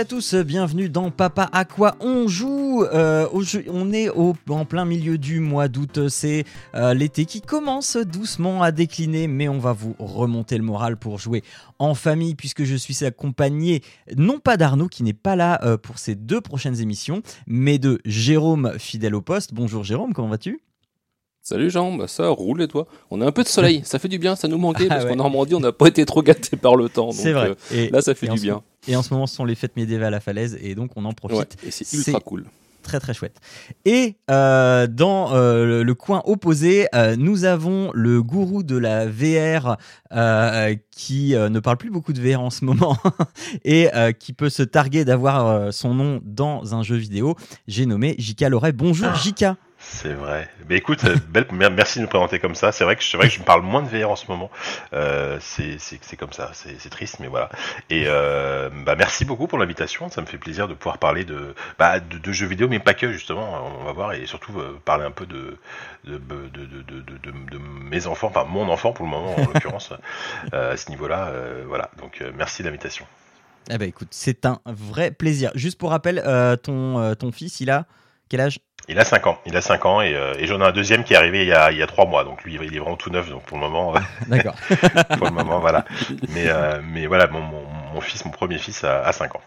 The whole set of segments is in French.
À tous, bienvenue dans Papa à quoi on joue. Euh, on est au- en plein milieu du mois d'août, c'est euh, l'été qui commence doucement à décliner, mais on va vous remonter le moral pour jouer en famille puisque je suis accompagné non pas d'Arnaud qui n'est pas là euh, pour ces deux prochaines émissions, mais de Jérôme fidèle au poste. Bonjour Jérôme, comment vas-tu? Salut Jean, bah ça roule et toi? On a un peu de soleil, ça fait du bien, ça nous manquait Ah parce ouais. qu'en Normandie on n'a pas été trop gâtés par le temps. C'est vrai. euh, Et, là ça fait du bien. moment- et en ce moment, ce sont les fêtes médiévales à Falaise et donc on en profite. Ouais, et c'est ultra cool. très très chouette. Et euh, dans euh, le, le coin opposé, euh, nous avons le gourou de la VR euh, qui euh, ne parle plus beaucoup de VR en ce moment et euh, qui peut se targuer d'avoir euh, son nom dans un jeu vidéo. J'ai nommé Jika Loret. Bonjour Jika. C'est vrai. Mais écoute, euh, belle, mer- merci de nous présenter comme ça. C'est vrai que c'est vrai que je me parle moins de VR en ce moment. Euh, c'est comme ça. C'est triste, mais voilà. Et euh, bah merci beaucoup pour l'invitation. Ça me fait plaisir de pouvoir parler de bah de, de jeux vidéo, mais pas que justement. On va voir et surtout euh, parler un peu de de, de, de, mes enfants, enfin mon enfant pour le moment en l'occurrence à ce niveau-là. voilà. Donc merci de l'invitation. Eh ben écoute, c'est un vrai plaisir. Juste pour rappel, ton, ton fils, il a quel âge? Il a 5 ans. Il a 5 ans et, euh, et j'en ai un deuxième qui est arrivé il y a il y a trois mois. Donc lui il est vraiment tout neuf. Donc pour le moment. D'accord. pour le moment, voilà. Mais, euh, mais voilà, mon, mon, mon fils, mon premier fils a, a 5 ans.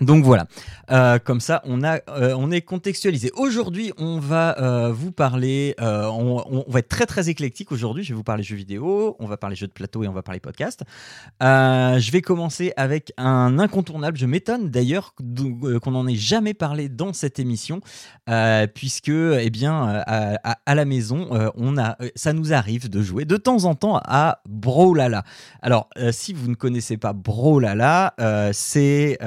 Donc voilà, Euh, comme ça euh, on est contextualisé. Aujourd'hui on va euh, vous parler, on, va être très très éclectique aujourd'hui, je vais vous parler jeux vidéo, on va parler jeux de plateau et on va parler podcast. Je vais commencer avec un incontournable, je m'étonne d'ailleurs qu'on n'en ait jamais parlé dans cette émission, puisque eh bien, à, la maison, ça nous arrive de jouer de temps en temps à Brawlhalla. Alors, si vous ne connaissez pas Brawlhalla, c'est.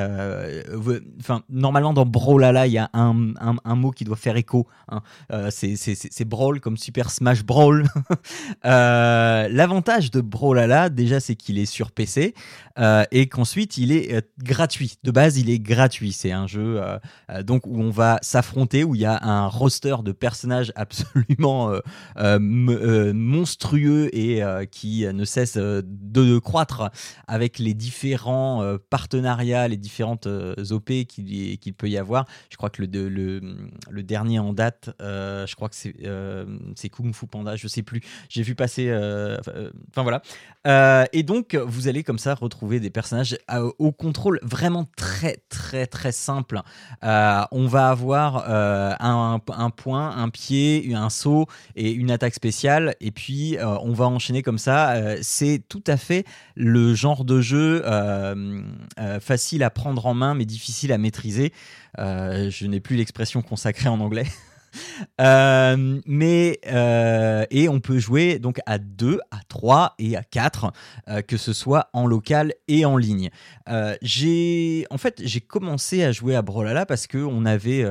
Euh, Enfin, normalement, dans Brawlhalla, il y a un, un- mot qui doit faire écho. hein. Euh, c'est- Brawl comme Super Smash Brawl. Euh, L'avantage de Brawlhalla, déjà, c'est qu'il est sur PC et qu'ensuite, il est gratuit. De base, il est gratuit. C'est un jeu donc où on va s'affronter, où il y a un roster de personnages absolument monstrueux et qui ne cesse de croître avec les différents partenariats, les différentes OP qu'il peut y avoir. Je crois que le, de- le, le dernier en date, euh, je crois que c'est euh, c'est Kung Fu Panda, je sais plus. J'ai vu passer. euh, Enfin euh, voilà. Euh, et donc, vous allez comme ça retrouver des personnages euh, au contrôle vraiment très, très, très simple. Euh, on va avoir euh, un, point, un pied, un saut et une attaque spéciale. Et puis, euh, on va enchaîner comme ça. Euh, c'est tout à fait le genre de jeu euh, euh, facile à prendre en main, mais difficile à maîtriser. Euh, je n'ai plus l'expression consacrée en anglais. Euh, mais euh, et on peut jouer donc à 2, à 3 et à 4 euh, que ce soit en local et en ligne. J'ai en fait j'ai commencé à jouer à Brawlhalla parce que on avait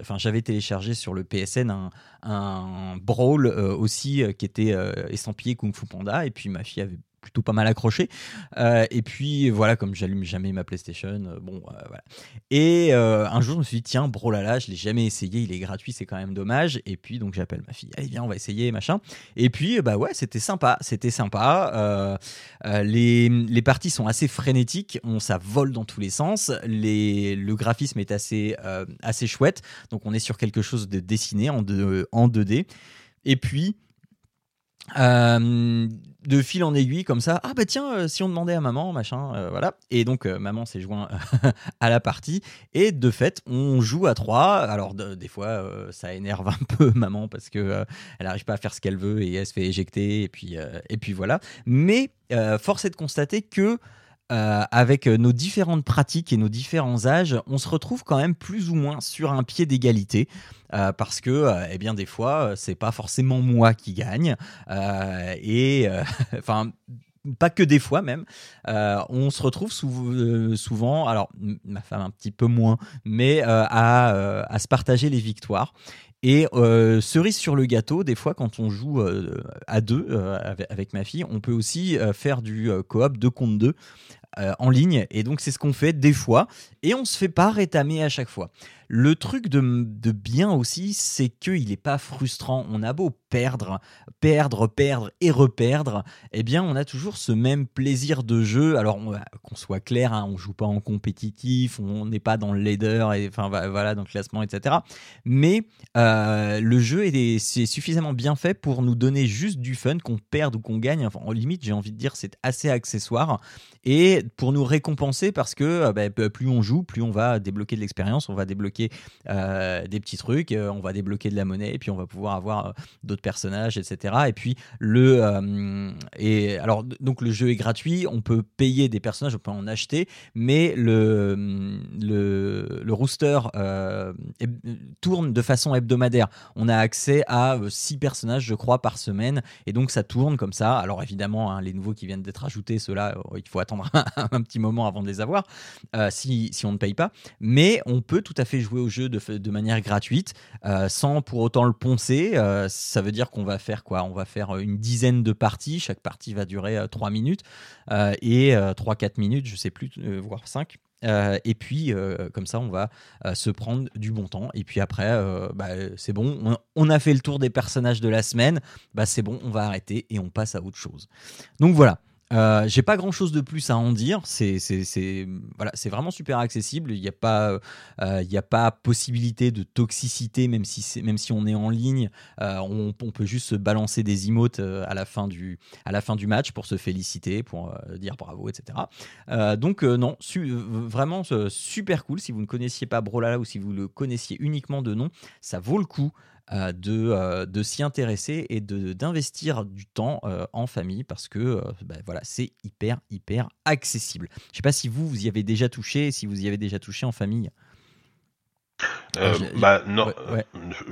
enfin j'avais téléchargé sur le PSN un, un Brawl aussi qui était estampillé Kung Fu Panda et puis ma fille avait plutôt pas mal accroché. Euh, et puis voilà comme j'allume jamais ma PlayStation euh, bon euh, voilà. Et un jour je me suis dit tiens Brawlhalla je l'ai jamais essayé il est gratuit c'est quand même dommage. Et puis donc j'appelle ma fille. Allez viens on va essayer machin. Et puis bah ouais c'était sympa c'était sympa. Les, les parties sont assez frénétiques, on, ça vole dans tous les sens. Les, le graphisme est assez, assez chouette, donc on est sur quelque chose de dessiné en, deux- en 2D. Et puis, euh, de fil en aiguille comme ça, ah bah tiens, euh, si on demandait à maman, machin, euh, voilà. Et donc maman s'est joint à la partie et de fait on joue à trois. Alors de- des fois ça énerve un peu maman parce que elle n'arrive pas à faire ce qu'elle veut et elle se fait éjecter et puis et puis voilà. Mais force est de constater que euh, avec nos différentes pratiques et nos différents âges, on se retrouve quand même plus ou moins sur un pied d'égalité. euh, parce que, euh, eh bien, des fois, euh, c'est pas forcément moi qui gagne. euh, et, euh, enfin, pas que des fois même, euh, on se retrouve sou- euh, souvent, alors ma femme un petit peu moins, mais euh, à, euh, se partager les victoires. Et euh, cerise sur le gâteau, des fois quand on joue euh, à deux euh, avec, avec ma fille, on peut aussi euh, faire du euh, coop 2 contre 2 en ligne. Et donc c'est ce qu'on fait des fois. Et on se fait pas rétamer à chaque fois. Le truc de, bien aussi, c'est qu'il n'est pas frustrant. On a beau perdre, perdre, perdre et reperdre, eh bien on a toujours ce même plaisir de jeu. Alors on- qu'on soit clair, hein, on joue pas en compétitif, on n'est pas dans le leader, et enfin voilà dans le classement, etc. Mais euh, le jeu est, c'est suffisamment bien fait pour nous donner juste du fun, qu'on perde ou qu'on gagne. Enfin, en limite, j'ai envie de dire, c'est assez accessoire et pour nous récompenser parce que euh, bah, plus on joue, plus on va débloquer de l'expérience, on va débloquer euh, des petits trucs, euh, on va débloquer de la monnaie et puis on va pouvoir avoir euh, d'autres personnages, etc. Et puis le et alors donc le jeu est gratuit, on peut payer des personnages, on peut en acheter, mais le le, le rooster tourne de façon hebdomadaire. On a accès à 6 personnages, je crois, par semaine, et donc ça tourne comme ça. Alors évidemment, hein, les nouveaux qui viennent d'être ajoutés, ceux-là, il faut attendre un petit moment avant de les avoir, si, si on ne paye pas. Mais on peut tout à fait au jeu de, de manière gratuite, euh, sans pour autant le poncer. Euh, ça veut dire qu'on va faire quoi? On va faire une dizaine de parties. Chaque partie va durer 3 minutes euh, et 3-4 minutes, je sais plus, euh, voire 5. Euh, et puis, euh, comme ça, on va euh, se prendre du bon temps. Et puis après, euh, bah, c'est bon, on, on a fait le tour des personnages de la semaine. Bah, c'est bon, on va arrêter et on passe à autre chose. Donc voilà. Euh, j'ai pas grand chose de plus à en dire. C'est voilà, c'est vraiment super accessible. Il n'y a pas euh, il y a pas possibilité de toxicité même si même si on est en ligne. Euh, on, peut juste se balancer des emotes à la fin du à la fin du match pour se féliciter, pour dire bravo, etc. Donc non, vraiment super cool. Si vous ne connaissiez pas Brolala ou si vous le connaissiez uniquement de nom, ça vaut le coup de, euh, de s'y intéresser et de- d'investir du temps euh, en famille parce que euh, bah, voilà, c'est hyper, hyper accessible. Je ne sais pas si vous, vous y avez déjà touché, si vous y avez déjà touché en famille. Euh, j'ai- bah non, ouais, ouais.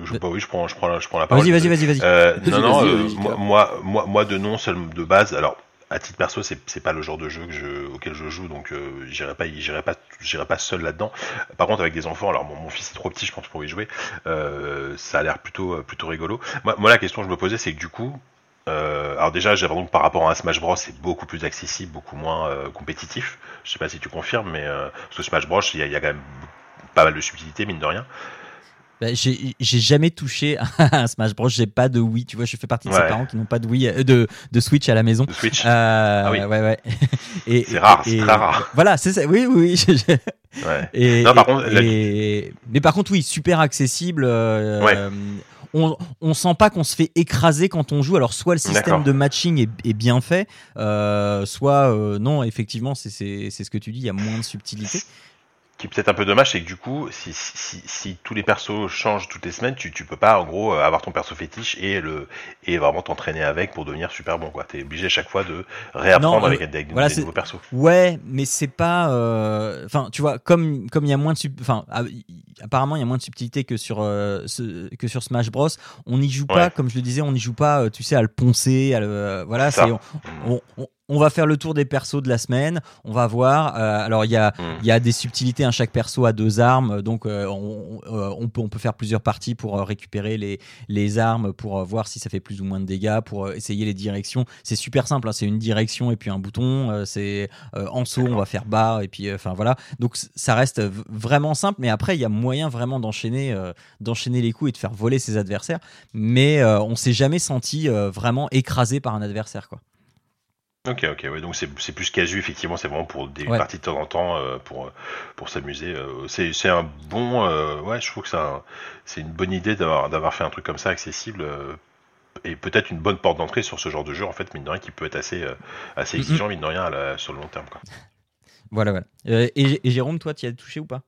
je, bah oui, je prends, je prends, la, je prends la parole. Vas-y, vas-y, vas-y, vas-y. Euh, non, non, euh, moi, moi, moi, de nom, seul de base. Alors, à titre perso, c'est pas le genre de jeu que je, auquel je joue, donc euh, j'irai pas, pas, pas seul là-dedans. Par contre, avec des enfants, alors mon, fils est trop petit, je pense pour y jouer. euh, ça a l'air plutôt, euh, rigolo. Moi, la question que je me posais, c'est que du coup. Euh, alors déjà, j'ai donc par rapport à Smash Bros, c'est beaucoup plus accessible, beaucoup moins compétitif. Je sais pas si tu confirmes, mais euh, parce que Smash Bros, il y, a- quand même pas mal de subtilité, mine de rien. Bah, j'ai j'ai jamais touché à un Smash Bros. J'ai pas de Wii. Tu vois, je fais partie de ces parents qui n'ont pas de Wii, euh, de, de Switch à la maison. De Switch. Euh, oui. ouais, ouais. C'est rare, c'est très rare. Voilà, c'est ça. Oui, oui, oui. je- Ouais. Et, Non, par et- contre, la- et- mais par contre, oui, super accessible. euh, Ouais. on, on sent pas qu'on se fait écraser quand on joue. Alors, soit le système de matching est, est bien fait, euh, soit euh, non, effectivement, c'est c'est- c'est ce que tu dis, il y a moins de subtilité. Qui est peut-être un peu dommage, c'est que du coup, si, si, si, si tous les persos changent toutes les semaines, tu, tu peux pas en gros euh, avoir ton perso fétiche et le et vraiment t'entraîner avec pour devenir super bon quoi. T'es obligé à chaque fois de réapprendre Non, avec mais des, voilà, nouveaux persos. Ouais, mais c'est pas. euh, Enfin, tu vois, comme comme il y a moins de enfin, ah, apparemment il y a moins de subtilité que sur euh, ce- que sur Smash Bros. On n'y joue pas, comme je le disais, on n'y joue pas, euh, tu sais, à le poncer, à le, euh, voilà, c'est on, on- on- on va faire le tour des persos de la semaine, on va voir. euh, alors il y a Mm. il y a des subtilités. hein, chaque perso a deux armes, donc euh, on, peut on peut faire plusieurs parties pour récupérer les les armes, pour voir si ça fait plus ou moins de dégâts, pour essayer les directions. C'est super simple, hein, c'est une direction et puis un bouton. c'est en saut, on va faire bas et puis enfin voilà. Donc ça reste vraiment simple, mais après il y a moyen vraiment d'enchaîner euh, d'enchaîner les coups et de faire voler ses adversaires. Mais euh, on s'est jamais senti euh, vraiment écrasé par un adversaire quoi. Ok, ok, ouais, donc c'est plus casu, effectivement, c'est vraiment pour des Ouais. parties de temps en temps, euh, pour, pour s'amuser. euh, c'est un bon. euh, ouais, je trouve que c'est un- c'est une bonne idée d'avoir fait un truc comme ça accessible. et peut-être une bonne porte d'entrée sur ce genre de jeu, en fait, mine de rien, qui peut être assez, assez exigeant, mine de rien, à la- sur le long terme. Quoi. Voilà voilà. Et, et Jérôme, toi, tu y as touché ou pas?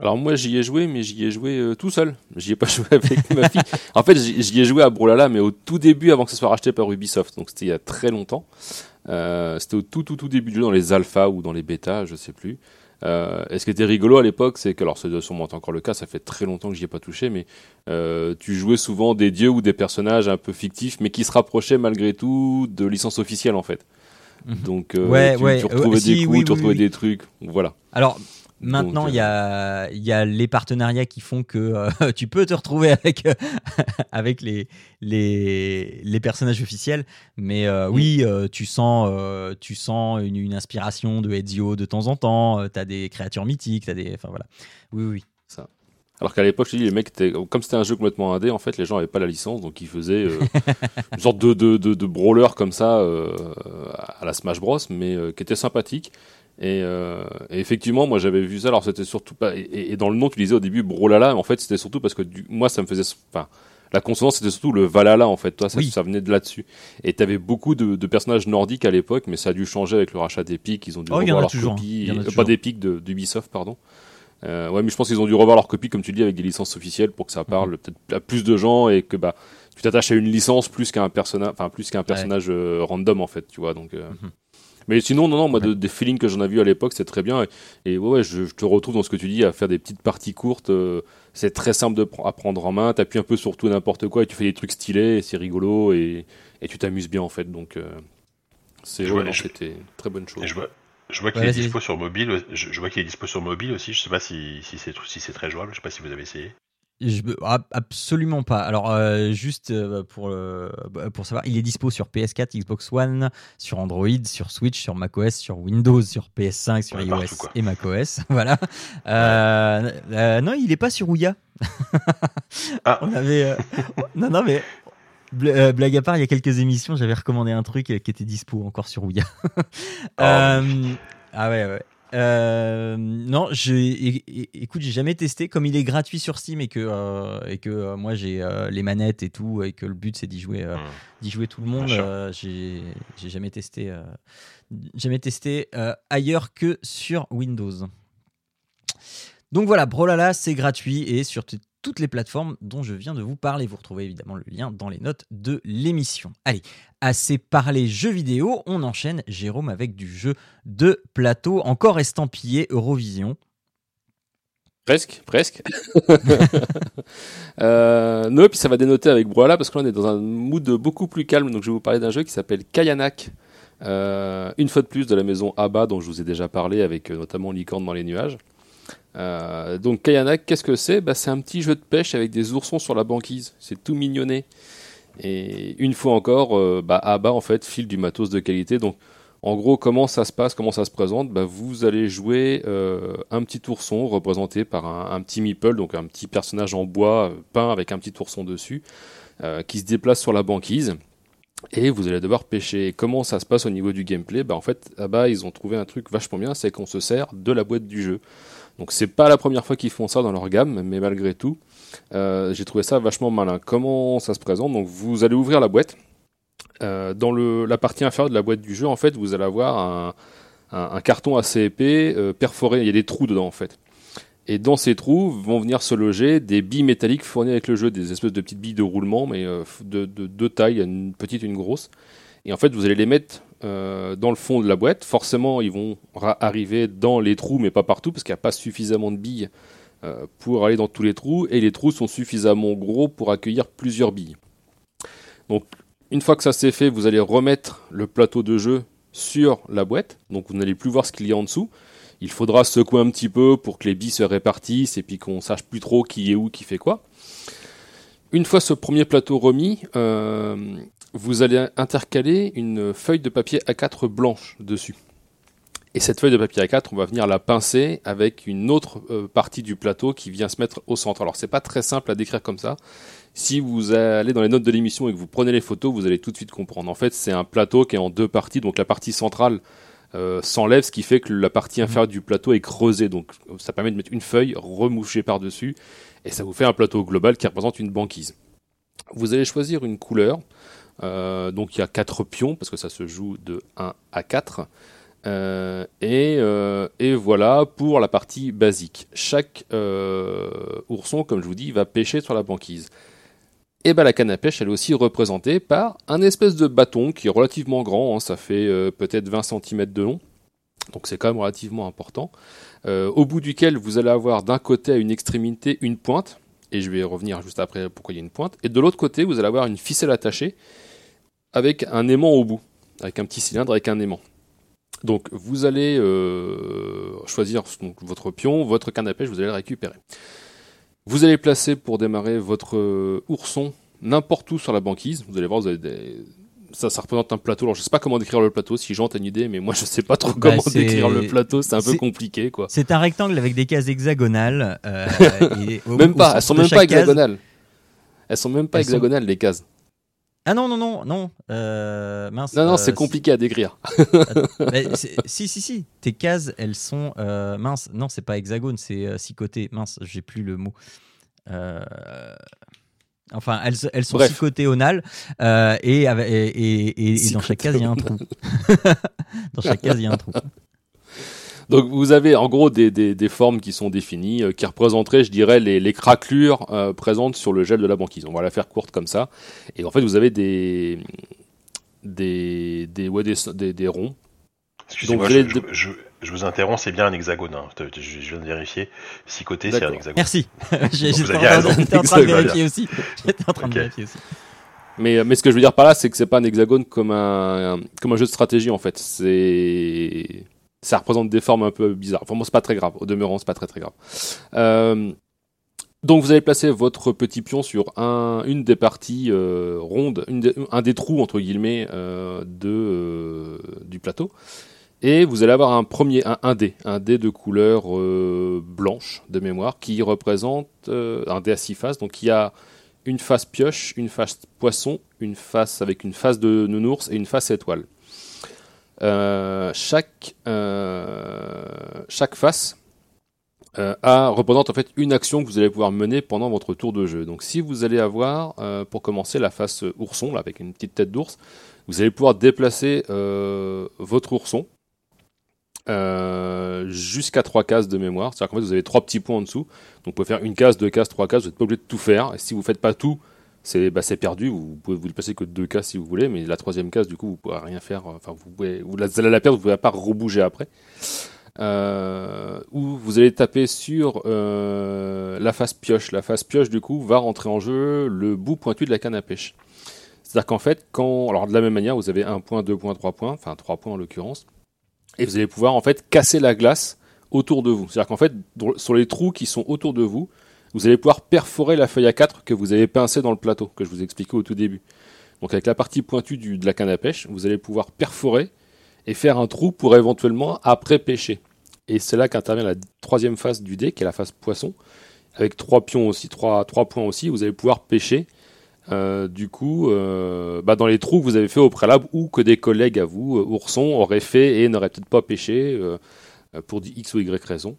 Alors moi j'y ai joué, mais j'y ai joué euh, tout seul. J'y ai pas joué avec ma fille. En fait j'y ai joué à Brolala, mais au tout début, avant que ce soit racheté par Ubisoft. Donc c'était il y a très longtemps. Euh, c'était au tout tout tout début du jeu, dans les alphas ou dans les bêtas, je sais plus. Euh, et ce qui était rigolo à l'époque, c'est que, alors c'est sûrement encore le cas, ça fait très longtemps que j'y ai pas touché, mais euh, tu jouais souvent des dieux ou des personnages un peu fictifs, mais qui se rapprochaient malgré tout de licences officielles en fait. Mhm. Donc euh, Ouais, tu, ouais, tu retrouvais si, des coups, oui, tu oui, retrouvais oui. des trucs, voilà. Alors, Maintenant, Donc, il y, a, il y a les partenariats qui font que euh, tu peux te retrouver avec, euh, avec les, les, les personnages officiels. Mais euh, oui, euh, tu sens, euh, tu sens une, une inspiration de Ezio de temps en temps. tu as des créatures mythiques. As des, enfin, voilà. Oui, oui. Alors qu'à l'époque, je te dis, les mecs, comme c'était un jeu complètement indé, en fait, les gens n'avaient pas la licence, donc ils faisaient euh, une sorte de, de, de, de brawler comme ça euh, à la Smash Bros, mais euh, qui était sympathique. Et, euh, et effectivement, moi j'avais vu ça. Alors c'était surtout pas. Et, et dans le nom, tu disais au début mais en fait c'était surtout parce que du, moi ça me faisait. Enfin, la consonance c'était surtout le Valhalla en fait. Toi, ça, Oui. ça venait de là-dessus. Et t'avais beaucoup de, de personnages nordiques à l'époque, mais ça a dû changer avec le rachat d'Epic. Ils ont dû Oh, revoir leur hein. copie. Euh, pas d'Epic, de- d'Ubisoft, pardon. Euh, ouais, mais je pense qu'ils ont dû revoir leur copie, comme tu le dis, avec des licences officielles pour que ça parle Mhm. peut-être à plus de gens et que bah tu t'attaches à une licence plus qu'à un personnage, enfin plus qu'à un personnage euh, random en fait, tu vois. Donc, euh. Mhm. mais sinon, non, non, moi de- des feelings que j'en ai vu à l'époque, c'est très bien. Et, et ouais, ouais, je, je te retrouve dans ce que tu dis, à faire des petites parties courtes. euh, c'est très simple de pr- à prendre en main. T'appuies un peu sur tout et n'importe quoi et tu fais des trucs stylés. et C'est rigolo et, et tu t'amuses bien en fait. Donc, euh, c'est ouais, c'était très bonne chose. Je vois, je vois qu'il Ouais, est dispo sur mobile. Je, je vois qu'il est dispo sur mobile aussi. Je sais pas si, si c'est si c'est très jouable. Je sais pas si vous avez essayé. Je, absolument pas. Alors, euh, juste euh, pour, euh, pour savoir, il est dispo sur PS4, Xbox One, sur Android, sur Switch, sur macOS, sur Windows, sur PS5, sur Ouais, iOS partout, et macOS. voilà. Non, il est pas sur Ouya. Ah. On avait. non, non, mais. bl- blague à part, il y a quelques émissions, j'avais recommandé un truc qui était dispo encore sur Ouya. Euh, ah ouais, ouais. Euh, non, é- écoute, j'ai jamais testé. Comme il est gratuit sur Steam et que, euh, et que euh, moi j'ai les manettes et tout, et que le but c'est d'y jouer, Hmm. d'y jouer tout le monde, j'ai j'ai jamais testé, jamais testé ailleurs que sur Windows. Donc voilà, Brawlhalla, c'est gratuit et sur toutes les plateformes dont je viens de vous parler. Vous retrouvez évidemment le lien dans les notes de l'émission. Allez, assez parlé jeux vidéo, on enchaîne, Jérôme, avec du jeu de plateau, encore estampillé Eurovision. Presque, presque. euh, puis ça va dénoter avec Brawlhalla parce que là on est dans un mood beaucoup plus calme. Donc je vais vous parler d'un jeu qui s'appelle Kayanak. Euh, une fois de plus de la maison ABBA dont je vous ai déjà parlé avec euh, notamment Licorne dans les nuages. Euh, donc Kayanak, qu'est-ce que c'est? Bah, C'est un petit jeu de pêche avec des oursons sur la banquise. C'est tout mignonné. Et une fois encore, euh, bah, ABBA en fait file du matos de qualité. Donc en gros, comment ça se passe, comment ça se présente? Bah, Vous allez jouer euh, un petit ourson représenté par un, petit meeple, donc un petit personnage en bois euh, peint avec un petit ourson dessus, qui se déplace sur la banquise. Et vous allez devoir pêcher. Comment ça se passe au niveau du gameplay? Bah, En fait, là-bas, ils ont trouvé un truc vachement bien, c'est qu'on se sert de la boîte du jeu. Donc c'est pas la première fois qu'ils font ça dans leur gamme, mais malgré tout, euh, j'ai trouvé ça vachement malin. Comment ça se présente? Donc vous allez ouvrir la boîte. Euh, dans la partie inférieure de la boîte du jeu, en fait, vous allez avoir un, carton assez épais, euh, perforé. Il y a des trous dedans, en fait. Et dans ces trous vont venir se loger des billes métalliques fournies avec le jeu, des espèces de petites billes de roulement, mais de, de deux tailles, une petite et une grosse. Et en fait, vous allez les mettre euh, dans le fond de la boîte. Forcément, ils vont arriver dans les trous, mais pas partout, parce qu'il n'y a pas suffisamment de billes euh, pour aller dans tous les trous. Et les trous sont suffisamment gros pour accueillir plusieurs billes. Donc, une fois que ça c'est fait, vous allez remettre le plateau de jeu sur la boîte. Donc, vous n'allez plus voir ce qu'il y a en dessous. Il faudra secouer un petit peu pour que les billes se répartissent et puis qu'on sache plus trop qui est où, qui fait quoi. Une fois ce premier plateau remis, euh, vous allez intercaler une feuille de papier A4 blanche dessus. Et cette feuille de papier A4, on va venir la pincer avec une autre euh, partie du plateau qui vient se mettre au centre. Alors c'est pas très simple à décrire comme ça. Si vous allez dans les notes de l'émission et que vous prenez les photos, vous allez tout de suite comprendre. En fait, c'est un plateau qui est en deux parties. Donc la partie centrale euh, s'enlève, ce qui fait que la partie inférieure du plateau est creusée. Donc ça permet de mettre une feuille remouchée par-dessus. Et ça vous fait un plateau global qui représente une banquise. Vous allez choisir une couleur. Euh, donc il y a quatre pions, parce que ça se joue de 1 à 4. Euh, et, euh, et voilà pour la partie basique. Chaque ourson, comme je vous dis, va pêcher sur la banquise. Et ben la canne à pêche, elle est aussi représentée par un espèce de bâton qui est relativement grand, hein, ça fait peut-être 20 cm de long, donc c'est quand même relativement important, au bout duquel vous allez avoir d'un côté à une extrémité une pointe, et je vais revenir juste après pourquoi il y a une pointe, et de l'autre côté vous allez avoir une ficelle attachée avec un aimant au bout, avec un petit cylindre avec un aimant. Donc vous allez euh, choisir votre pion, votre canne à pêche, vous allez le récupérer. Vous allez placer pour démarrer votre euh, ourson n'importe où sur la banquise. Vous allez voir, vous avez des... ça, ça représente un plateau. Alors je sais pas comment décrire le plateau, si Jean a une idée, mais moi je sais pas trop Bah, comment décrire le plateau, c'est un peu compliqué quoi. C'est un rectangle avec des cases hexagonales. euh, et au- Même pas, elles sont même pas case- hexagonales. Elles sont même pas Elles sont- hexagonales les cases. Ah non, non, non, non. euh, mince. Non, non, euh, c'est compliqué à décrire. Mais si, si, si. Tes cases, elles sont. euh, mince. Non, c'est pas hexagone, c'est euh, six côtés. Mince, j'ai plus le mot. Enfin, elles, elles sont Bref. six onales euh, et, et, dans chaque case, il y a un trou. dans chaque case, il y a un trou. Donc vous avez en gros des, des, des formes qui sont définies, euh, qui représenteraient, je dirais, les, les craquelures euh, présentes sur le gel de la banquise. On va la faire courte comme ça. Et en fait, vous avez des des des ouais, des, des, des ronds. Excusez-moi, Donc, je, je, je, je vous interromps, c'est bien un hexagone. hein. Je, je- je viens de vérifier. Six côtés, c'est un hexagone. Merci. J'étais en, en train de vérifier aussi. J'étais en train Ok. de vérifier aussi. Mais mais ce que je veux dire par là, c'est que c'est pas un hexagone comme un comme un jeu de stratégie en fait. C'est ça représente des formes un peu bizarres. Enfin bon, c'est pas très grave. Au demeurant, c'est pas très très grave. Euh, donc vous allez placer votre petit pion sur un, une des parties euh, rondes, une des- un des trous entre guillemets euh, de euh, du plateau, et vous allez avoir un premier un, dé, un dé de couleur euh, blanche de mémoire qui représente euh, un dé à six faces. Donc il y a une face pioche, une face poisson, une face avec une face de nounours et une face étoile. Euh, chaque, chaque face a, représente en fait une action que vous allez pouvoir mener pendant votre tour de jeu. Donc si vous allez avoir, pour commencer, la face ourson, là, avec une petite tête d'ours, vous allez pouvoir déplacer votre ourson euh, jusqu'à trois cases de mémoire. C'est-à-dire qu'en fait, vous avez trois petits points en dessous. Donc vous pouvez faire une case, deux cases, trois cases, vous n'êtes pas obligé de tout faire. Et si vous faites pas tout, c'est bah, perdu. Vous pouvez vous déplacer que deux cases si vous voulez, mais la troisième case, du coup, vous pourrez rien faire. Enfin, vous pouvez, vous allez la perdre, vous pouvez pas rebouger après. Euh, ou vous allez taper sur euh, la face pioche. La face pioche, du coup, va rentrer en jeu le bout pointu de la canne à pêche. C'est-à-dire qu'en fait, quand, alors de la même manière, vous avez un point, deux points, trois points, enfin trois points en l'occurrence, et vous allez pouvoir en fait casser la glace autour de vous. C'est-à-dire qu'en fait, sur les trous qui sont autour de vous, vous allez pouvoir perforer la feuille à 4 que vous avez pincée dans le plateau, que je vous expliquais au tout début. Donc avec la partie pointue de la canne à pêche, vous allez pouvoir perforer et faire un trou pour éventuellement après pêcher. Et c'est là qu'intervient la troisième phase du dé, qui est la phase poisson, avec trois pions aussi, trois, trois points aussi, vous allez pouvoir pêcher. Euh, du coup, euh, bah, dans les trous que vous avez fait au préalable ou que des collègues à vous, euh, oursons, auraient fait et n'auraient peut-être pas pêché euh, pour X ou Y raison,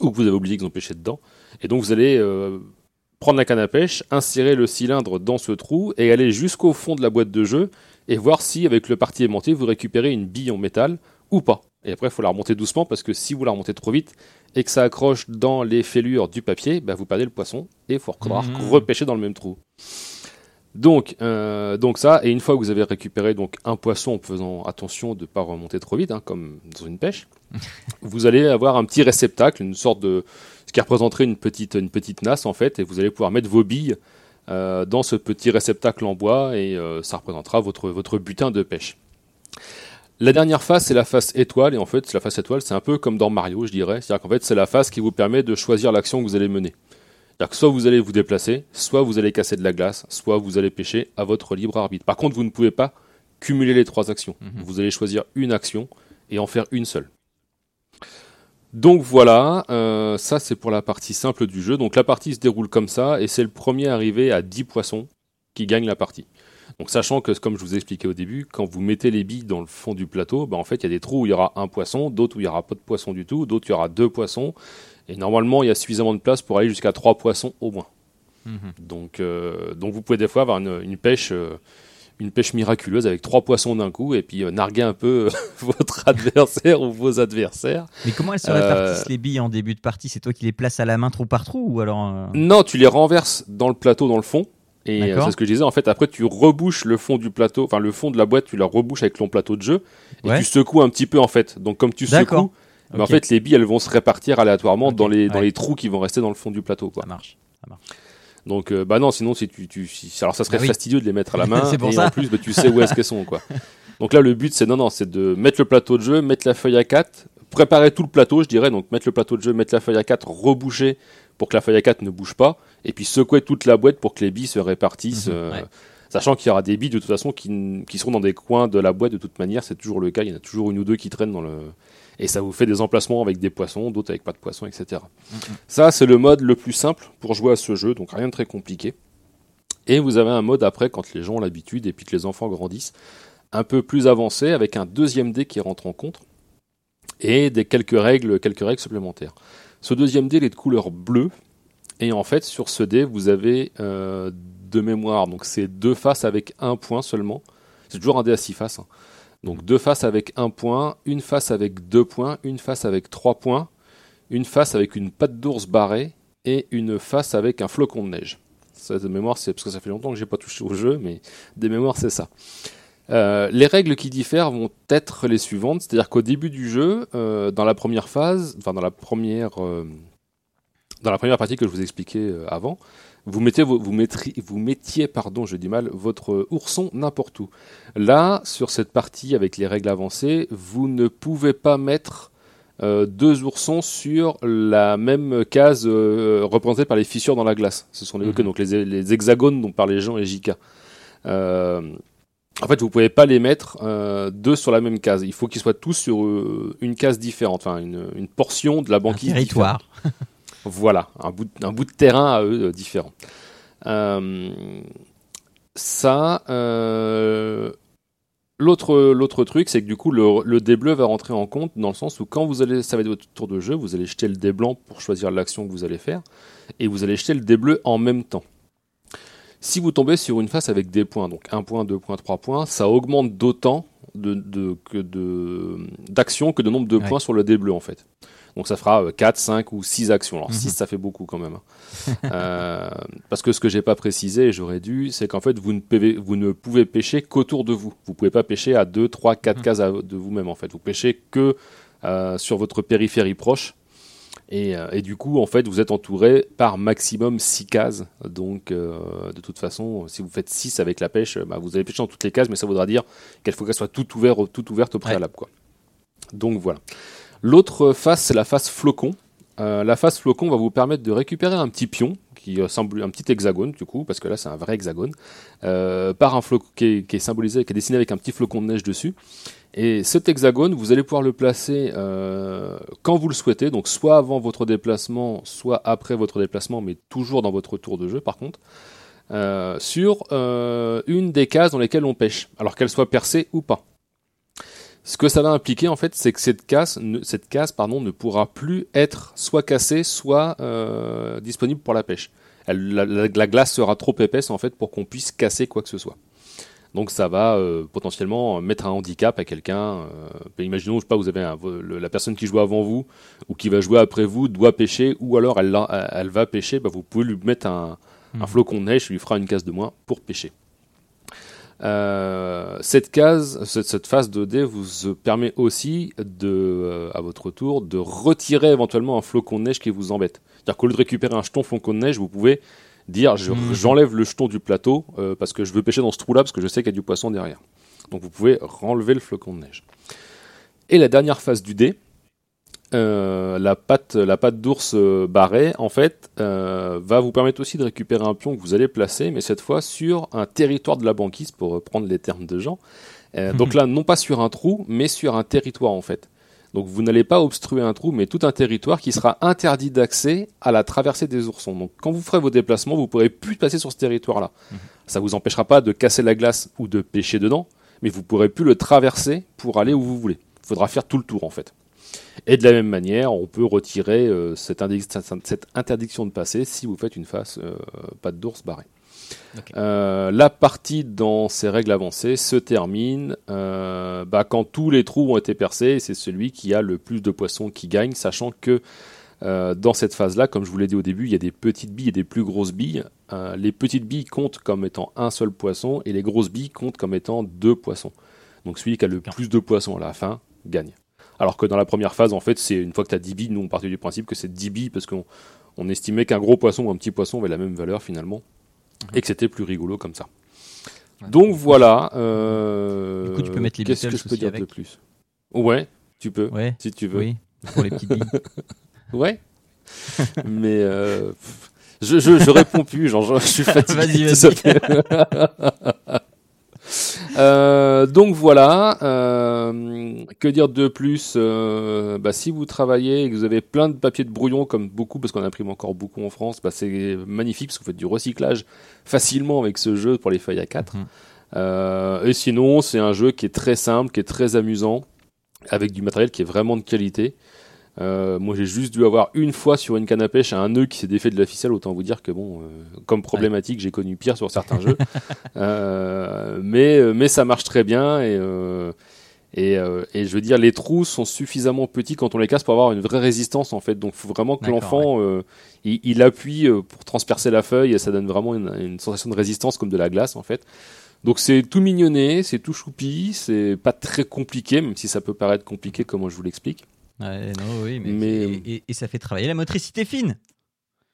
ou que vous avez oublié qu'ils ont pêché dedans. Et donc vous allez prendre la canne à pêche, insérer le cylindre dans ce trou et aller jusqu'au fond de la boîte de jeu et voir si avec le parti aimanté vous récupérez une bille en métal ou pas. Et après il faut la remonter doucement parce que si vous la remontez trop vite et que ça accroche dans les fêlures du papier, bah, vous perdez le poisson et il faut Mhm. repêcher dans le même trou. Donc, euh, donc ça, et une fois que vous avez récupéré donc un poisson en faisant attention de ne pas remonter trop vite, hein, comme dans une pêche, vous allez avoir un petit réceptacle, une sorte de, ce qui représenterait une petite, une petite nasse en fait, et vous allez pouvoir mettre vos billes euh, dans ce petit réceptacle en bois, et euh, ça représentera votre, votre butin de pêche. La dernière face, c'est la face étoile, et en fait, la face étoile, c'est un peu comme dans Mario, je dirais. C'est-à-dire qu'en fait, c'est la face qui vous permet de choisir l'action que vous allez mener. C'est-à-dire que soit vous allez vous déplacer, soit vous allez casser de la glace, soit vous allez pêcher à votre libre arbitre. Par contre, vous ne pouvez pas cumuler les trois actions. Mhm. Vous allez choisir une action et en faire une seule. Donc voilà, euh, ça c'est pour la partie simple du jeu. Donc la partie se déroule comme ça, et c'est le premier arrivé à 10 poissons qui gagne la partie. Donc sachant que, comme je vous ai expliqué au début, quand vous mettez les billes dans le fond du plateau, bah, en fait il y a des trous où il y aura un poisson, d'autres où il n'y aura pas de poisson du tout, d'autres où il y aura deux poissons, et normalement il y a suffisamment de place pour aller jusqu'à trois poissons au moins. Mhm. Donc, euh, donc vous pouvez des fois avoir une, une pêche, euh, une pêche miraculeuse avec trois poissons d'un coup et puis euh, narguer un peu votre adversaire ou vos adversaires. Mais comment elles se répartissent les billes en début de partie? C'est toi qui les places à la main trou par trou ou alors Non, tu les renverses dans le plateau, dans le fond. Et c'est ce que je disais. En fait, après, tu rebouches le fond du plateau, enfin le fond de la boîte, tu la rebouches avec ton plateau de jeu et Ouais. tu secoues un petit peu en fait. Donc comme tu secoues, mais en fait les billes elles vont se répartir aléatoirement dans les dans les trous qui vont rester dans le fond du plateau. Quoi. ça marche. Donc, euh, bah non, sinon, si tu, tu si- alors ça serait Ah oui. fastidieux de les mettre à la main. Et ça. en plus, bah, tu sais où est-ce qu'elles sont, quoi. Donc là, le but, c'est non, non, c'est de mettre le plateau de jeu, mettre la feuille à 4, préparer tout le plateau, je dirais. Donc, mettre le plateau de jeu, mettre la feuille à 4, reboucher pour que la feuille à 4 ne bouge pas, et puis secouer toute la boîte pour que les billes se répartissent. Mhm, euh, ouais. Sachant qu'il y aura des billes de toute façon qui, qui seront dans des coins de la boîte de toute manière, c'est toujours le cas. Il y en a toujours une ou deux qui traînent dans le. Et ça vous fait des emplacements avec des poissons, d'autres avec pas de poissons, etc. Ça, c'est le mode le plus simple pour jouer à ce jeu, donc rien de très compliqué. Et vous avez un mode après, quand les gens ont l'habitude et puis que les enfants grandissent, un peu plus avancé, avec un deuxième dé qui rentre en compte, et des quelques règles, quelques règles supplémentaires. Ce deuxième dé, il est de couleur bleue, et en fait, sur ce dé, vous avez euh, de mémoire, donc c'est deux faces avec un point seulement. C'est toujours un dé à six faces. hein. Donc deux faces avec un point, une face avec deux points, une face avec trois points, une face avec une patte d'ours barrée et une face avec un flocon de neige. Ça, de mémoire, c'est parce que ça fait longtemps que j'ai pas touché au jeu, mais de mémoire, c'est ça. Euh, les règles qui diffèrent vont être les suivantes, c'est-à-dire qu'au début du jeu, euh, dans la première phase, enfin dans la première, euh, dans la première partie que je vous expliquais avant, vous mettez, vous mettriez, vous mettiez, pardon, je dis mal, votre ourson n'importe où. Là, sur cette partie avec les règles avancées, vous ne pouvez pas mettre euh, deux oursons sur la même case euh, représentée par les fissures dans la glace. Ce sont les, Mhm. donc les, les hexagones dont parlaient Jean et Jika. Euh, en fait, vous pouvez pas les mettre deux sur la même case. Il faut qu'ils soient tous sur une case différente, enfin une, une portion de la Un banquise. territoire. Voilà, un bout, de- un bout de terrain à eux euh, différent. Euh, ça, euh, l'autre l'autre truc, c'est que du coup, le, le dé bleu va rentrer en compte dans le sens où quand vous allez, ça va être votre tour de jeu, vous allez jeter le dé blanc pour choisir l'action que vous allez faire, et vous allez jeter le dé bleu en même temps. Si vous tombez sur une face avec des points, donc 1 point, 2 points, 3 points, ça augmente d'autant de, de, que de, d'actions que de nombre de Ouais. points sur le dé bleu en fait. Donc ça fera euh, 4, 5 ou 6 actions. Alors Mhm. 6 ça fait beaucoup quand même. hein. Euh, parce que ce que j'ai pas précisé et j'aurais dû, c'est qu'en fait vous ne, pouvez, vous ne pouvez pêcher qu'autour de vous. Vous pouvez pas pêcher à 2, 3, 4 Mhm. cases à- de vous-même en fait. Vous pêchez que euh, sur votre périphérie proche. Et, euh, et du coup, en fait, vous êtes entouré par maximum 6 cases. Donc, euh, de toute façon, si vous faites 6 avec la pêche, bah, vous allez pêcher dans toutes les cases, mais ça voudra dire qu'il faut qu'elle soit toute ouverte, toute ouverte au préalable. Quoi. Donc voilà. L'autre face, c'est la face flocon. Euh, la face flocon va vous permettre de récupérer un petit pion, qui semble un petit hexagone, du coup, parce que là, c'est un vrai hexagone, euh, qui est, symbolisé, qui est dessiné avec un petit flocon de neige dessus. Et cet hexagone, vous allez pouvoir le placer euh, quand vous le souhaitez, donc soit avant votre déplacement, soit après votre déplacement, mais toujours dans votre tour de jeu par contre, euh, sur euh, une des cases dans lesquelles on pêche, alors qu'elle soit percée ou pas. Ce que ça va impliquer en fait, c'est que cette case, ne, cette case pardon, ne pourra plus être soit cassée, soit euh, disponible pour la pêche. Elle- la, la- la glace sera trop épaisse en fait pour qu'on puisse casser quoi que ce soit. Donc ça va euh, potentiellement mettre un handicap à quelqu'un. Euh, imaginons, je sais pas, vous avez un- le- la personne qui joue avant vous ou qui va jouer après vous doit pêcher ou alors elle, va pêcher. bah, vous pouvez lui mettre un, un Mhm. flocon de neige, lui fera une case de moins pour pêcher. Euh, cette case, cette, cette phase de dé vous permet aussi de, euh, à votre tour, de retirer éventuellement un flocon de neige qui vous embête. C'est-à-dire qu'au lieu de récupérer un jeton flocon de neige, vous pouvez dire je- Mhm. j'enlève le jeton du plateau euh, parce que je veux pêcher dans ce trou-là parce que je sais qu'il y a du poisson derrière. Donc vous pouvez renlever le flocon de neige. Et la dernière phase du dé, euh, la patte, la patte d'ours euh, barrée, en fait, euh, va vous permettre aussi de récupérer un pion que vous allez placer, mais cette fois sur un territoire de la banquise, pour reprendre les termes de Jean. Euh, donc là, non pas sur un trou, mais sur un territoire, en fait. Donc vous n'allez pas obstruer un trou, mais tout un territoire qui sera interdit d'accès à la traversée des oursons. Donc quand vous ferez vos déplacements, vous ne pourrez plus passer sur ce territoire-là. Ça vous empêchera pas de casser la glace ou de pêcher dedans, mais vous pourrez plus le traverser pour aller où vous voulez. Il faudra faire tout le tour en fait. Et de la même manière, on peut retirer euh, cette, interdiction de passer si vous faites une face euh, patte d'ours barrée. Euh, la partie dans ces règles avancées se termine bah, quand tous les trous ont été percés et c'est celui qui a le plus de poissons qui gagne, sachant que dans cette phase-là, comme je vous l'ai dit au début, il y a des petites billes et des plus grosses billes. Les petites billes comptent comme étant un seul poisson et les grosses billes comptent comme étant deux poissons. Donc celui qui a le plus de poissons à la fin gagne. Alors que dans la première phase, en fait, c'est une fois que tu as 10 billes, nous on partait du principe que c'est 10 billes parce qu'on on estimait qu'un gros poisson ou un petit poisson avait la même valeur finalement, et que c'était plus rigolo comme ça. Ouais. Donc voilà. Euh, Du coup, tu peux mettre les Qu'est-ce que je peux dire de avec. plus? Ouais, tu peux, Ouais, si tu veux. oui, pour les petites billes. Ouais. Mais euh, je, je, je réponds plus, genre, je, je suis fatigué. Vas-y, vas-y. Euh, donc voilà, euh, que dire de plus Euh, bah, Si vous travaillez et que vous avez plein de papiers de brouillon, comme beaucoup, parce qu'on imprime encore beaucoup en France, bah, c'est magnifique parce que vous faites du recyclage facilement avec ce jeu pour les feuilles à 4. Mhm. Euh, et sinon, c'est un jeu qui est très simple, qui est très amusant, avec du matériel qui est vraiment de qualité. Euh, moi, j'ai juste dû avoir une fois sur une canne à pêche un nœud qui s'est défait de la ficelle. Autant vous dire que bon, euh, comme problématique, j'ai connu pire sur certains jeux. Euh, mais mais ça marche très bien et et, et je veux dire, les trous sont suffisamment petits quand on les casse pour avoir une vraie résistance en fait. Donc, il faut vraiment que l'enfant euh, il, il appuie pour transpercer la feuille et ça donne vraiment une, une sensation de résistance comme de la glace en fait. Donc c'est tout mignonné, c'est tout choupi, c'est pas très compliqué, même si ça peut paraître compliqué comme je vous l'explique. Ouais, non, oui, mais, Mais- Et, et- et ça fait travailler la motricité fine.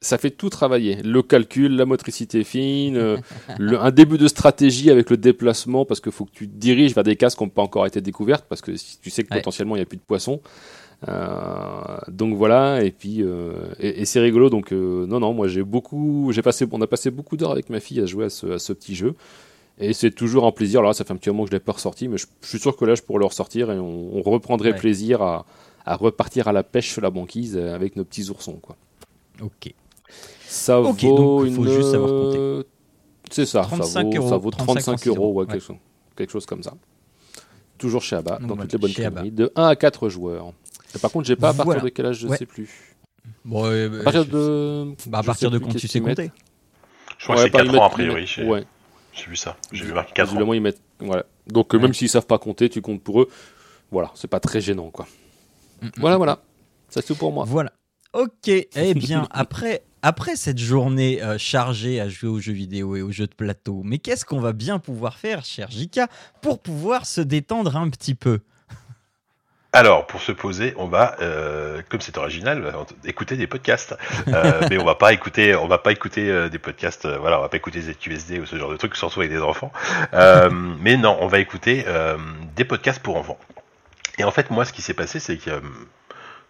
ça fait tout travailler. Le calcul, la motricité fine, euh, le- un début de stratégie avec le déplacement, parce qu'il faut que tu te diriges vers des cases qui n'ont pas encore été découvertes, parce que si tu sais que Ouais. potentiellement il n'y a plus de poissons. Euh, donc voilà, et puis euh, et, et c'est rigolo. Donc euh, non, non, moi j'ai beaucoup, j'ai passé, on a passé beaucoup d'heures avec ma fille à jouer à ce, à ce petit jeu. Et c'est toujours un plaisir. Alors là, ça fait un petit moment que je l'ai pas ressorti, mais je, je suis sûr que là, je pourrais le ressortir et on, on reprendrait Ouais. plaisir à, à repartir à la pêche sur la banquise euh, avec nos petits oursons, quoi. Ok. Ça Ok, vaut donc, faut une... juste savoir compter. euh, C'est ça, 35 ça vaut, euros, ça vaut 35, 35 euros, ouais, ouais. Quelque, chose, quelque chose comme ça. Toujours chez Abba, Donc dans voilà, toutes les bonnes crèmeries, de 1 à 4 joueurs. Et par contre, j'ai pas à partir Voilà. de quel âge, je Ouais. sais plus. Bon, euh, bah, À partir de... bah, à partir de quand tu sais compter. Je crois Ouais, que c'est par- 4 ils ans a priori. Ouais, j'ai vu ça. J'ai vu marqué 4 ans. ils mettent... Voilà. Donc, euh, Ouais. même s'ils savent pas compter, tu comptes pour eux. Voilà, c'est pas très gênant, quoi. Mm, mm, Voilà, voilà. Ça, c'est tout pour moi. Voilà. Ok. Eh bien, après, après cette journée euh, chargée à jouer aux jeux vidéo et aux jeux de plateau, mais qu'est-ce qu'on va bien pouvoir faire, cher Jika, pour pouvoir se détendre un petit peu? Alors, pour se poser, on va, euh, comme c'est original, écouter des podcasts. Euh, mais on va pas écouter, on va pas écouter euh, des podcasts. euh, voilà, on va pas écouter ZQSD ou ce genre de trucs, surtout avec des enfants. Euh, mais non, on va écouter euh, des podcasts pour enfants. Et en fait, moi, ce qui s'est passé, c'est que euh,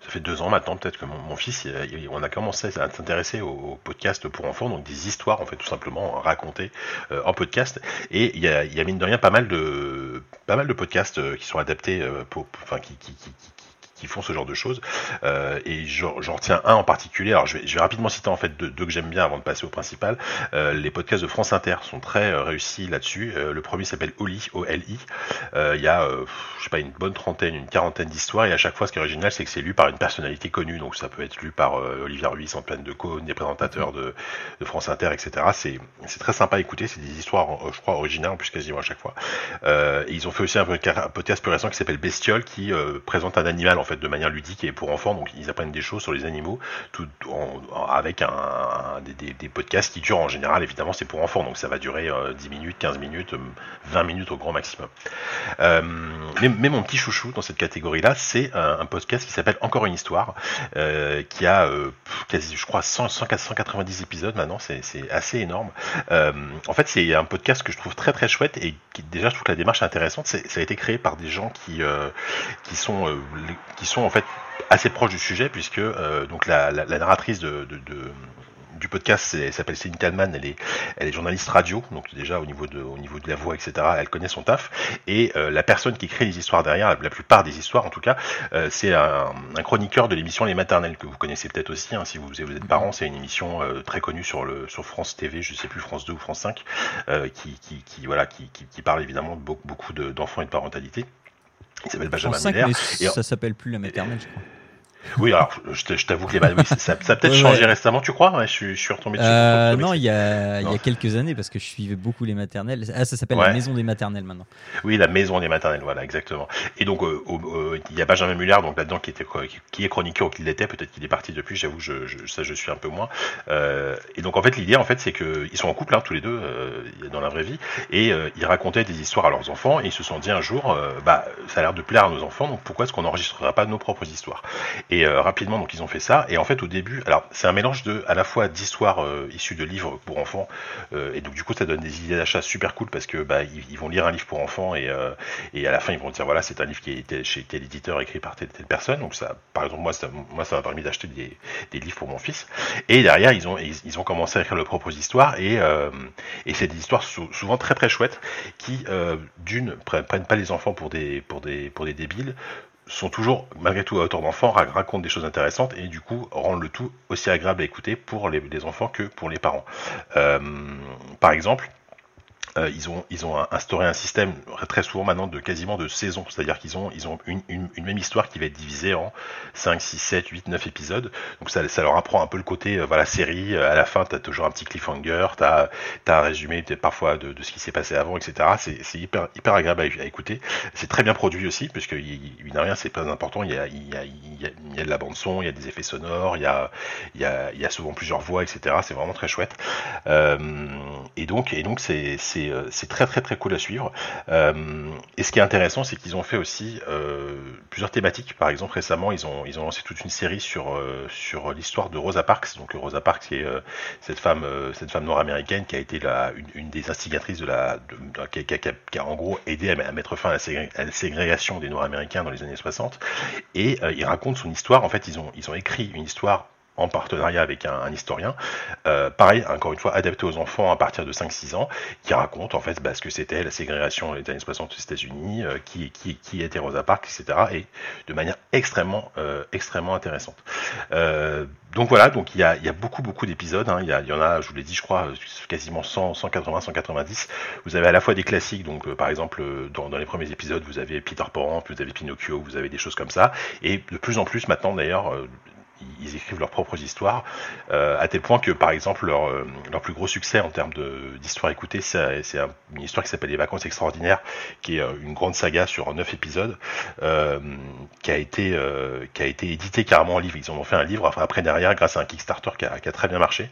ça fait deux ans maintenant, peut-être que mon, fils, il- il- on a commencé à s'intéresser aux, podcasts pour enfants, donc des histoires, en fait, tout simplement racontées euh, en podcast. Et il y a, y a mine de rien pas mal de, pas mal de podcasts euh, qui sont adaptés, euh, pour, enfin, qui, qui font ce genre de choses. Euh, et j'en retiens un en particulier. Alors, je vais, je vais rapidement citer en fait deux, deux que j'aime bien avant de passer au principal. Euh, les podcasts de France Inter sont très euh, réussis là-dessus. Euh, le premier s'appelle Oli, O-L-I. Euh, Il y a, euh, je sais pas, une bonne trentaine, une quarantaine d'histoires. Et à chaque fois, ce qui est original, c'est que c'est lu par une personnalité connue. Donc, ça peut être lu par Olivier Ruiz, Antoine Decaune, des présentateurs de, de France Inter, etc. C'est très sympa à écouter. C'est des histoires, je crois, originales en plus quasiment à chaque fois. Et ils ont fait aussi un, un podcast plus récent qui s'appelle Bestiole, qui présente un animal en fait de manière ludique et pour enfants. Donc ils apprennent des choses sur les animaux, avec des, podcasts qui durent en général. Évidemment, c'est pour enfants, donc ça va durer euh, 10 minutes, 15 minutes, euh, 20 minutes au grand maximum. Euh, mais, mon petit chouchou dans cette catégorie-là, c'est un, podcast qui s'appelle Encore une histoire, euh, qui a euh, quasi, je crois, 100, 100, 190 épisodes maintenant. C'est assez énorme. Euh, en fait, c'est un podcast que je trouve très très chouette et déjà je trouve que la démarche est intéressante. Ça a été créé par des gens qui euh, qui sont euh, qui sont en fait assez proches du sujet puisque euh, donc la, narratrice du podcast elle s'appelle Céline Kalman, elle est, journaliste radio, donc déjà au niveau de, la voix, etc. Elle connaît son taf. Et euh, la personne qui crée les histoires derrière, la, plupart des histoires en tout cas, euh, c'est un, chroniqueur de l'émission Les Maternelles que vous connaissez peut-être aussi, hein, si vous, êtes parents, c'est une émission très connue sur France TV, je sais plus France 2 ou France 5, euh, qui, parle évidemment de beaucoup, beaucoup de- d'enfants et de parentalité. Il s'appelle Benjamin En 5, Miller. mais Et- ça s'appelle plus la maternelle, je crois. Oui, alors je t'avoue que les oui, ça, ça a peut-être Ouais, changé ouais. récemment, tu crois? Ouais, je, suis- je suis retombé dessus. Euh, non, il y, a, il y a quelques années, parce que je suivais beaucoup les maternelles. Ah, ça s'appelle la maison des maternelles maintenant. Oui, la maison des maternelles, voilà, exactement. Et donc, euh, euh, il y a Benjamin Muller, donc là-dedans, qui était qui- qui est chroniqueur ou qui l'était, peut-être qu'il est parti depuis. J'avoue, je, je, ça, je suis un peu moins. Et donc, en fait, l'idée, en fait, c'est que ils sont en couple, hein, tous les deux, dans la vraie vie, et ils racontaient des histoires à leurs enfants, et ils se sont dit un jour, bah, ça a l'air de plaire à nos enfants, donc pourquoi est-ce qu'on n'enregistrerait pas nos propres histoires? Et rapidement, donc ils ont fait ça. Et en fait, au début, alors c'est un mélange de à la fois d'histoires issues de livres pour enfants, et donc du coup, ça donne des idées d'achat super cool parce que bah, ils, vont lire un livre pour enfants et, à la fin, ils vont dire voilà, c'est un livre qui est chez tel éditeur écrit par telle, telle personne. Donc ça, par exemple, moi, ça, m'a permis d'acheter des, livres pour mon fils. Et derrière, ils ont, commencé à écrire leurs propres histoires et, c'est des histoires souvent très très chouettes qui, d'une, prennent, prennent pas les enfants pour des, pour des débiles, sont toujours, malgré tout, à hauteur d'enfant, racontent des choses intéressantes et du coup rendent le tout aussi agréable à écouter pour les, les enfants que pour les parents. Euh, par exemple, euh, ils, ont, instauré un système très souvent maintenant de quasiment de saison, c'est-à-dire qu'ils ont, une, même histoire qui va être divisée en 5, 6, 7, 8, 9 épisodes. Donc ça, leur apprend un peu le côté, euh, voilà, série, euh, à la fin, tu as toujours un petit cliffhanger, tu as, as, un résumé parfois de, ce qui s'est passé avant, etc. C'est hyper, agréable à, écouter. C'est très bien produit aussi, puisque a rien, c'est pas important, il y, a, de la bande son, il y a des effets sonores, il y a, souvent plusieurs voix, etc. C'est vraiment très chouette. Euh, et donc, c'est c'est très très très cool à suivre. Euh, et ce qui est intéressant, c'est qu'ils ont fait aussi euh, plusieurs thématiques. Par exemple, récemment, ils ont ils ont lancé toute une série sur sur l'histoire de Rosa Parks. Donc Rosa Parks, est cette femme cette femme nord-américaine qui a été une, des instigatrices de la qui, a, en gros aidé à, mettre fin à la, ségrégation des Nord-américains dans les années 60. Et ils racontent son histoire. En fait, ils ont ils ont écrit une histoire en partenariat avec un, historien. Euh, pareil, encore une fois, adapté aux enfants à partir de 5-6 ans, qui raconte en fait bah, ce que c'était la ségrégation les années 60 aux États-Unis, euh, qui, qui, était Rosa Parks, etc. Et de manière extrêmement, euh, extrêmement intéressante. Donc voilà, donc il y a, il y a beaucoup, beaucoup d'épisodes. Hein. Il, y en a, je vous l'ai dit, je crois, quasiment 100, 180, 190. Vous avez à la fois des classiques, donc par exemple, dans, dans, les premiers épisodes, vous avez Peter Pan, vous avez Pinocchio, vous avez des choses comme ça. Et de plus en plus maintenant, d'ailleurs, ils écrivent leurs propres histoires, euh, à tel point que, par exemple, leur, euh, leur plus gros succès en termes d'histoire écoutée, c'est une histoire qui s'appelle Les Vacances Extraordinaires, qui est euh, une grande saga sur neuf épisodes, euh, qui, a été, euh, qui a été édité carrément en livre. Ils en ont fait un livre après derrière, grâce à un Kickstarter qui a, qui a très bien marché.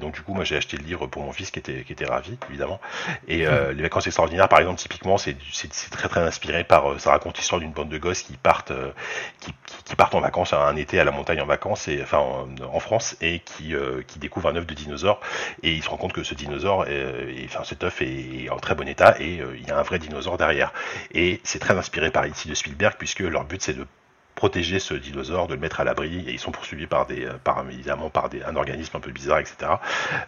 donc du coup, moi j'ai acheté le livre pour mon fils qui était, qui était ravi, évidemment. Et mmh. Les Vacances Extraordinaires, par exemple, typiquement, c'est très très inspiré par, ça raconte l'histoire d'une bande de gosses qui partent, qui, qui, partent en vacances un été à la montagne en vacances et enfin en, France et qui, euh, qui découvre un œuf de dinosaure et il se rend compte que ce dinosaure, est, enfin cet œuf est, en très bon état et euh, il y a un vrai dinosaure derrière. Et c'est très inspiré par ici de Spielberg puisque leur but c'est de protéger ce dinosaure, de le mettre à l'abri, et ils sont poursuivis par des, euh, par évidemment par des, un organisme un peu bizarre, etc.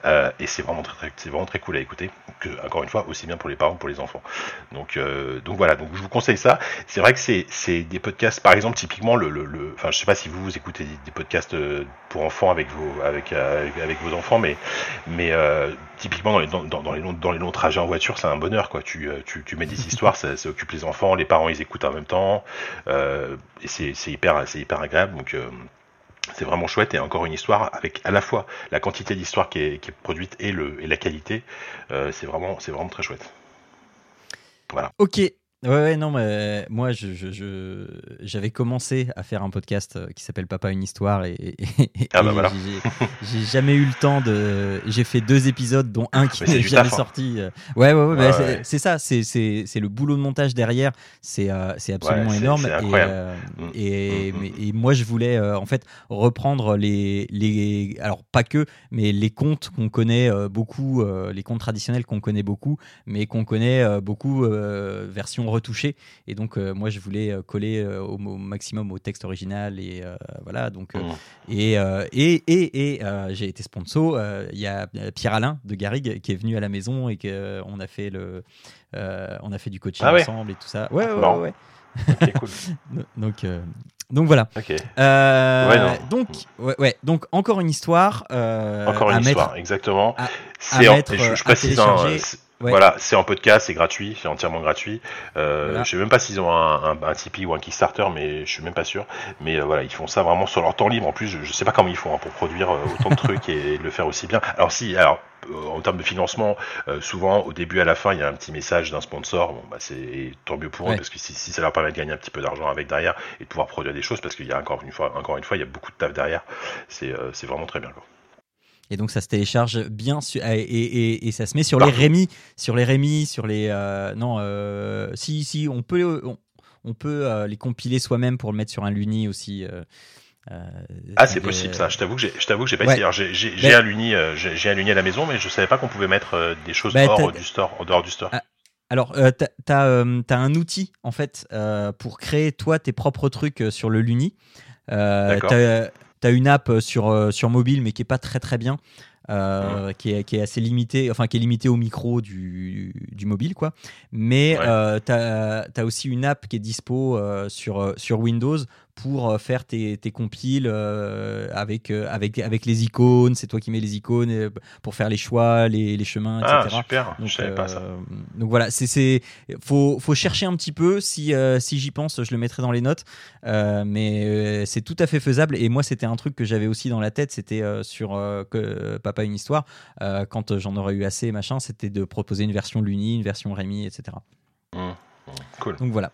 Euh, et c'est vraiment très, vraiment très cool à écouter, que encore une fois aussi bien pour les parents pour les enfants. Donc, euh, donc voilà, donc je vous conseille ça. C'est vrai que c'est, des podcasts, par exemple typiquement le, le, le, enfin je sais pas si vous, vous écoutez des, podcasts pour enfants avec vos, avec, avec, vos enfants, mais, mais typiquement dans les, dans, les longs, dans les longs trajets en voiture, c'est un bonheur quoi. Tu, tu, tu mets des histoires, ça, ça, occupe les enfants, les parents ils écoutent en même temps, et c'est c'est hyper, hyper agréable. Donc euh, c'est vraiment chouette et encore une histoire avec à la fois la quantité d'histoire qui est, produite et, le, et la qualité. Euh, c'est vraiment, c'est vraiment très chouette. Voilà. Ok, Ouais, ouais, non, mais moi, je, je, j'avais commencé à faire un podcast euh, qui s'appelle Papa une histoire et, ah bah voilà. j'ai, jamais eu le temps de. J'ai fait deux épisodes, dont un qui n'est jamais hein. sorti. Euh. Ouais, ouais, ouais, c'est, ça, c'est, c'est, c'est le boulot de montage derrière, c'est, euh, c'est absolument énorme. et, mm, mm, mm, et, moi, je voulais en fait reprendre les, les. Alors, pas que, mais les contes qu'on connaît beaucoup, les contes traditionnels qu'on connaît beaucoup, mais qu'on connaît beaucoup version retouché. Et donc, euh, moi, je voulais euh, coller euh, au, maximum au texte original. Et voilà. Donc, mmh. et, et, et, et j'ai été sponsor. Il y a Pierre Alain de Garrigue qui est venu à la maison et qu'on a fait le. on a fait du coaching ah ensemble et tout ça. Ouais, ouais, ouais. donc, donc voilà. donc, ouais, ouais, donc encore une histoire. encore une histoire, exactement. C'est je, je précise, voilà, c'est en podcast, c'est gratuit, c'est entièrement gratuit. Euh, Je sais même pas s'ils ont un, un, Tipeee ou un Kickstarter, mais je suis même pas sûr. Mais euh, voilà, ils font ça vraiment sur leur temps libre. En plus, je, sais pas comment ils font hein, pour produire euh, autant de trucs et le faire aussi bien. Alors si, alors euh, en termes de financement, souvent au début à la fin, il y a un petit message d'un sponsor. Bon, bah, c'est tant mieux pour eux parce que si, si, ça leur permet de gagner un petit peu d'argent avec derrière et de pouvoir produire des choses, parce qu'il y a encore une fois, encore une fois, il y a beaucoup de taf derrière. C'est vraiment très bien. Quoi. Et donc ça se télécharge bien et, et, ça se met sur les Rémi, sur les Rémi, sur les euh, non euh, si si on peut on, peut euh, les compiler soi-même pour le mettre sur un Luni aussi. ah, c'est possible ça. Je t'avoue que j'ai, je t'avoue que j'ai pas essayé. J'ai, j'ai, j'ai un Luni, j'ai un Luni à la maison, mais je savais pas qu'on pouvait mettre des choses bah, hors du store, en dehors du store. Ah, alors, euh, tu as, euh, un outil, en fait, euh, pour créer, toi, tes propres trucs sur le Luni. Tu as, une app sur, sur mobile, mais qui est pas très très bien. qui, est, qui, est, assez limité, enfin qui est limité au micro du, du mobile, quoi. Mais tu as, as, aussi une app qui est dispo sur, sur Windows pour euh, faire tes, tes compiles euh, avec, euh, avec, avec les icônes. C'est toi qui mets les icônes pour faire les choix, les, les chemins, etc. Ah, super, donc, je savais pas ça. Donc voilà, c'est faut, faut chercher un petit peu. Si, si j'y pense, je le mettrai dans les notes. mais c'est tout à fait faisable. Et moi, c'était un truc que j'avais aussi dans la tête. C'était sur que, Papa une histoire. quand j'en aurais eu assez, machin, c'était de proposer une version Luni, une version Rémi, etc. Mmh, mmh, cool. Donc voilà.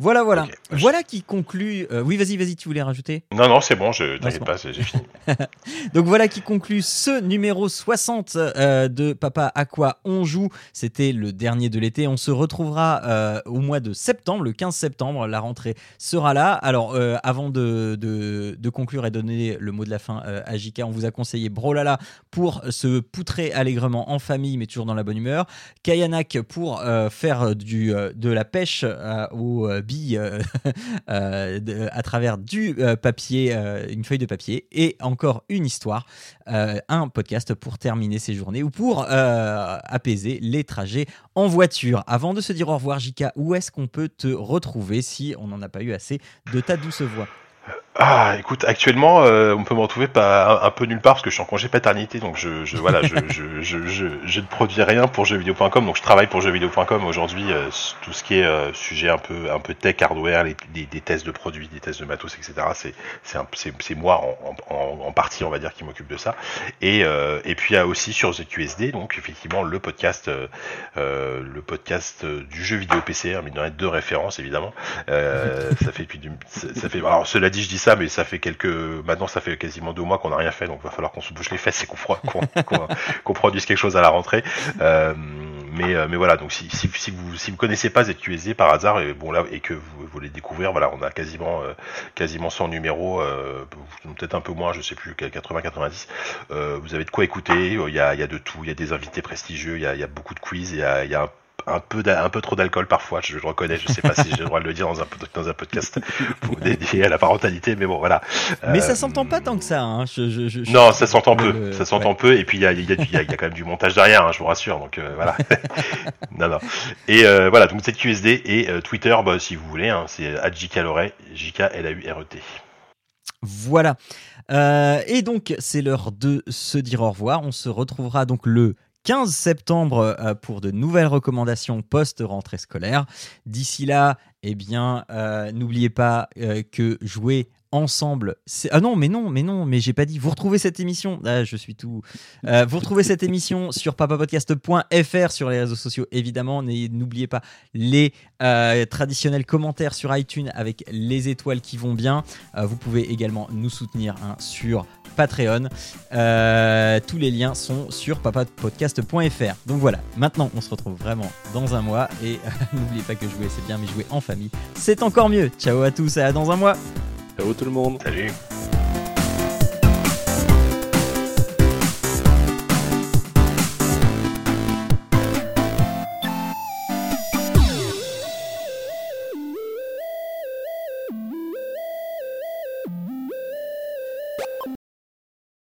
Voilà, voilà. Voilà qui conclut. Euh, oui, vas-y, vas-y, tu voulais rajouter? Non, non, c'est bon, je t'inquiète pas, j'ai fini. Donc voilà qui conclut ce numéro 60 euh, de Papa à quoi on joue. C'était le dernier de l'été. On se retrouvera euh, au mois de septembre, le 15 septembre. La rentrée sera là. Alors, avant de, de, conclure et donner le mot de la fin à JK, on vous a conseillé Brolala pour se poutrer allègrement en famille, mais toujours dans la bonne humeur. Kayanak pour faire du, de la pêche au billes euh, euh, à travers du euh, papier, une feuille de papier, et encore une histoire, un podcast pour terminer ses journées ou pour apaiser les trajets en voiture. Avant de se dire au revoir, Jika, où est-ce qu'on peut te retrouver si on n'en a pas eu assez de ta douce voix? Ah, écoute, actuellement, euh, on peut me retrouver pas un, peu nulle part parce que je suis en congé paternité, donc je, je voilà, je, je, je, ne produis rien pour jeuxvideo.com, donc je travaille pour jeuxvideo.com aujourd'hui, euh, tout ce qui est euh, sujet un peu un peu tech, hardware, les, des, des, tests de produits, des tests de matos, etc. C'est c'est c'est moi en, en, en, partie, on va dire, qui m'occupe de ça. Et et puis il y a aussi sur ZQSD, donc effectivement le podcast le podcast du jeu vidéo PC, hein, mais il y en a deux références évidemment. ça fait depuis ça fait alors cela dit, je dis ça, mais ça fait quelques. Maintenant, ça fait quasiment deux mois qu'on n'a rien fait, donc va falloir qu'on se bouge les fesses et qu'on produise quelque chose à la rentrée. Euh, mais, euh, mais voilà, donc si, si, si, vous si vous connaissez pas ZQSD par hasard et bon là et que vous voulez découvrir, voilà, on a quasiment euh, quasiment 100 numéros, peut-être un peu moins, je sais plus, 80-90. vous avez de quoi écouter. Il y a, il y a de tout, il y a des invités prestigieux, il y a, il y a beaucoup de quiz, il y a, il y a un un peu, un peu trop d'alcool parfois, je, le reconnais, je sais pas si j'ai le droit de le dire dans un, dans un podcast pour dédié à la parentalité, mais bon, voilà. Mais ça euh, s'entend pas tant que ça, hein. non, ça s'entend peu, ça s'entend peu, et puis il y a, y, a, y a, quand même du montage derrière, hein, je vous rassure, donc euh, voilà. non, non. Et euh, voilà, donc cette QSD et Twitter, bah, si vous voulez, hein, c'est JKLORE, J-K-L-A-U-R-E-T. Voilà. et donc, c'est l'heure de se dire au revoir. On se retrouvera donc le 15 septembre euh, pour de nouvelles recommandations post-rentrée scolaire. D'ici là, eh bien, euh, n'oubliez pas euh, que jouer ensemble. Ah non, mais non, mais non, mais j'ai pas dit. Vous retrouvez cette émission. Ah, je suis tout. vous retrouvez cette émission sur papapodcast.fr sur les réseaux sociaux, évidemment. N'oubliez pas les traditionnels commentaires sur iTunes avec les étoiles qui vont bien. vous pouvez également nous soutenir hein, sur Patreon. Euh, tous les liens sont sur papapodcast.fr. Donc voilà, maintenant on se retrouve vraiment dans un mois et n'oubliez pas que jouer c'est bien, mais jouer en famille c'est encore mieux. Ciao à tous et à dans un mois. Ciao tout le monde. Salut.